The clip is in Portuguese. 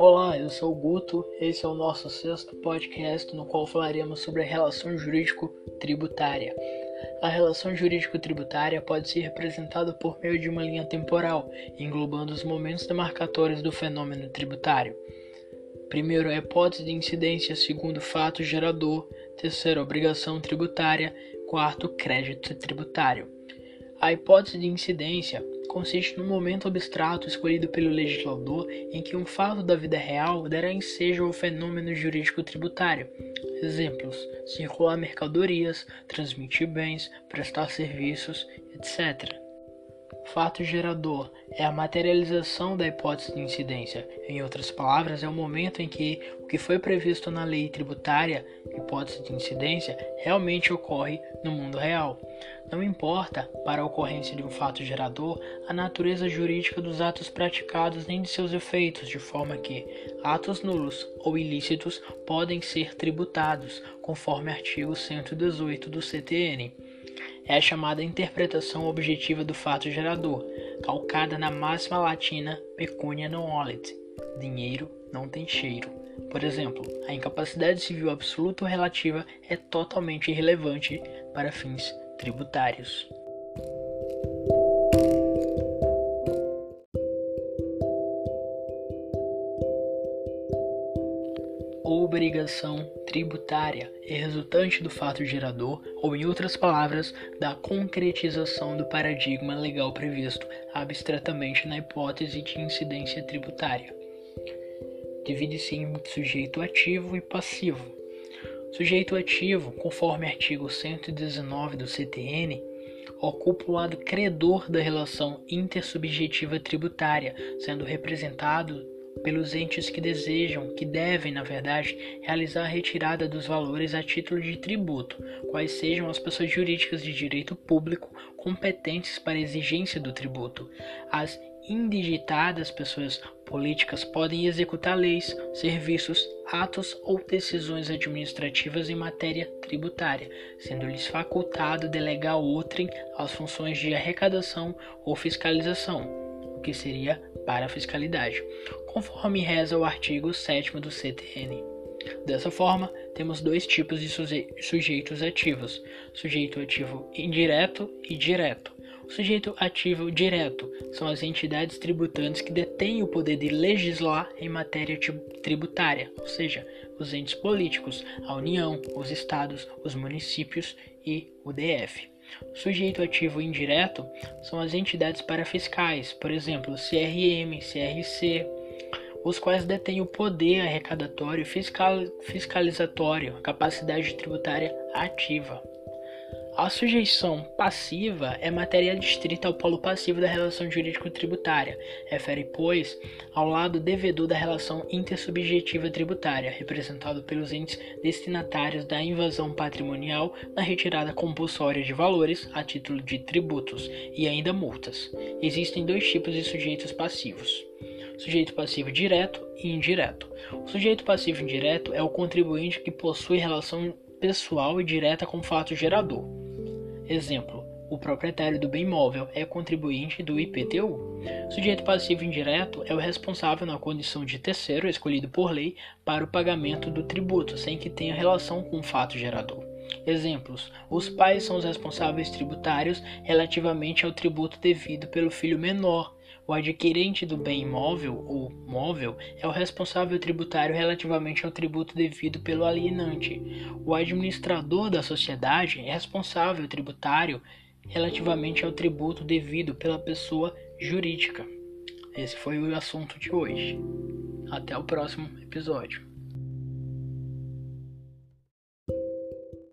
Olá, eu sou o Guto. Esse é o nosso sexto podcast no qual falaremos sobre a relação jurídico-tributária. A relação jurídico-tributária pode ser representada por meio de uma linha temporal, englobando os momentos demarcatórios do fenômeno tributário. Primeiro, a hipótese de incidência, segundo, fato gerador, terceiro, obrigação tributária, quarto, crédito tributário. A hipótese de incidência consiste no momento abstrato escolhido pelo legislador em que um fato da vida real dará ensejo ao fenômeno jurídico tributário. Exemplos: circular mercadorias, transmitir bens, prestar serviços, etc. Fato gerador é a materialização da hipótese de incidência. Em outras palavras, é o momento em que o que foi previsto na lei tributária, hipótese de incidência, realmente ocorre no mundo real. Não importa, para a ocorrência de um fato gerador, a natureza jurídica dos atos praticados nem de seus efeitos, de forma que atos nulos ou ilícitos podem ser tributados, conforme artigo 118 do CTN é a chamada interpretação objetiva do fato gerador, calcada na máxima latina pecunia non olet, dinheiro não tem cheiro. Por exemplo, a incapacidade civil absoluta ou relativa é totalmente irrelevante para fins tributários. Obrigação tributária é resultante do fato gerador, ou em outras palavras, da concretização do paradigma legal previsto abstratamente na hipótese de incidência tributária. Divide-se em sujeito ativo e passivo. Sujeito ativo, conforme artigo 119 do CTN, ocupa o lado credor da relação intersubjetiva tributária, sendo representado pelos entes que desejam, que devem, na verdade, realizar a retirada dos valores a título de tributo, quais sejam as pessoas jurídicas de direito público competentes para a exigência do tributo. As indigitadas pessoas políticas podem executar leis, serviços, atos ou decisões administrativas em matéria tributária, sendo-lhes facultado delegar outrem as funções de arrecadação ou fiscalização, o que seria para a fiscalidade, conforme reza o artigo 7 do CTN. Dessa forma, temos dois tipos de suje sujeitos ativos: sujeito ativo indireto e direto. O sujeito ativo direto são as entidades tributantes que detêm o poder de legislar em matéria tributária, ou seja, os entes políticos, a União, os estados, os municípios e o DF. Sujeito ativo indireto são as entidades parafiscais, por exemplo, CRM, CRC, os quais detêm o poder arrecadatório e fiscalizatório, capacidade tributária ativa. A sujeição passiva é matéria distrita ao polo passivo da relação jurídico-tributária, refere, pois, ao lado devedor da relação intersubjetiva tributária, representado pelos entes destinatários da invasão patrimonial na retirada compulsória de valores a título de tributos e ainda multas. Existem dois tipos de sujeitos passivos sujeito passivo direto e indireto. O sujeito passivo indireto é o contribuinte que possui relação pessoal e direta com o fato gerador. Exemplo: o proprietário do bem imóvel é contribuinte do IPTU. Sujeito passivo indireto é o responsável na condição de terceiro escolhido por lei para o pagamento do tributo, sem que tenha relação com o fato gerador. Exemplos: os pais são os responsáveis tributários relativamente ao tributo devido pelo filho menor. O adquirente do bem imóvel ou móvel é o responsável tributário relativamente ao tributo devido pelo alienante. O administrador da sociedade é responsável tributário relativamente ao tributo devido pela pessoa jurídica. Esse foi o assunto de hoje. Até o próximo episódio.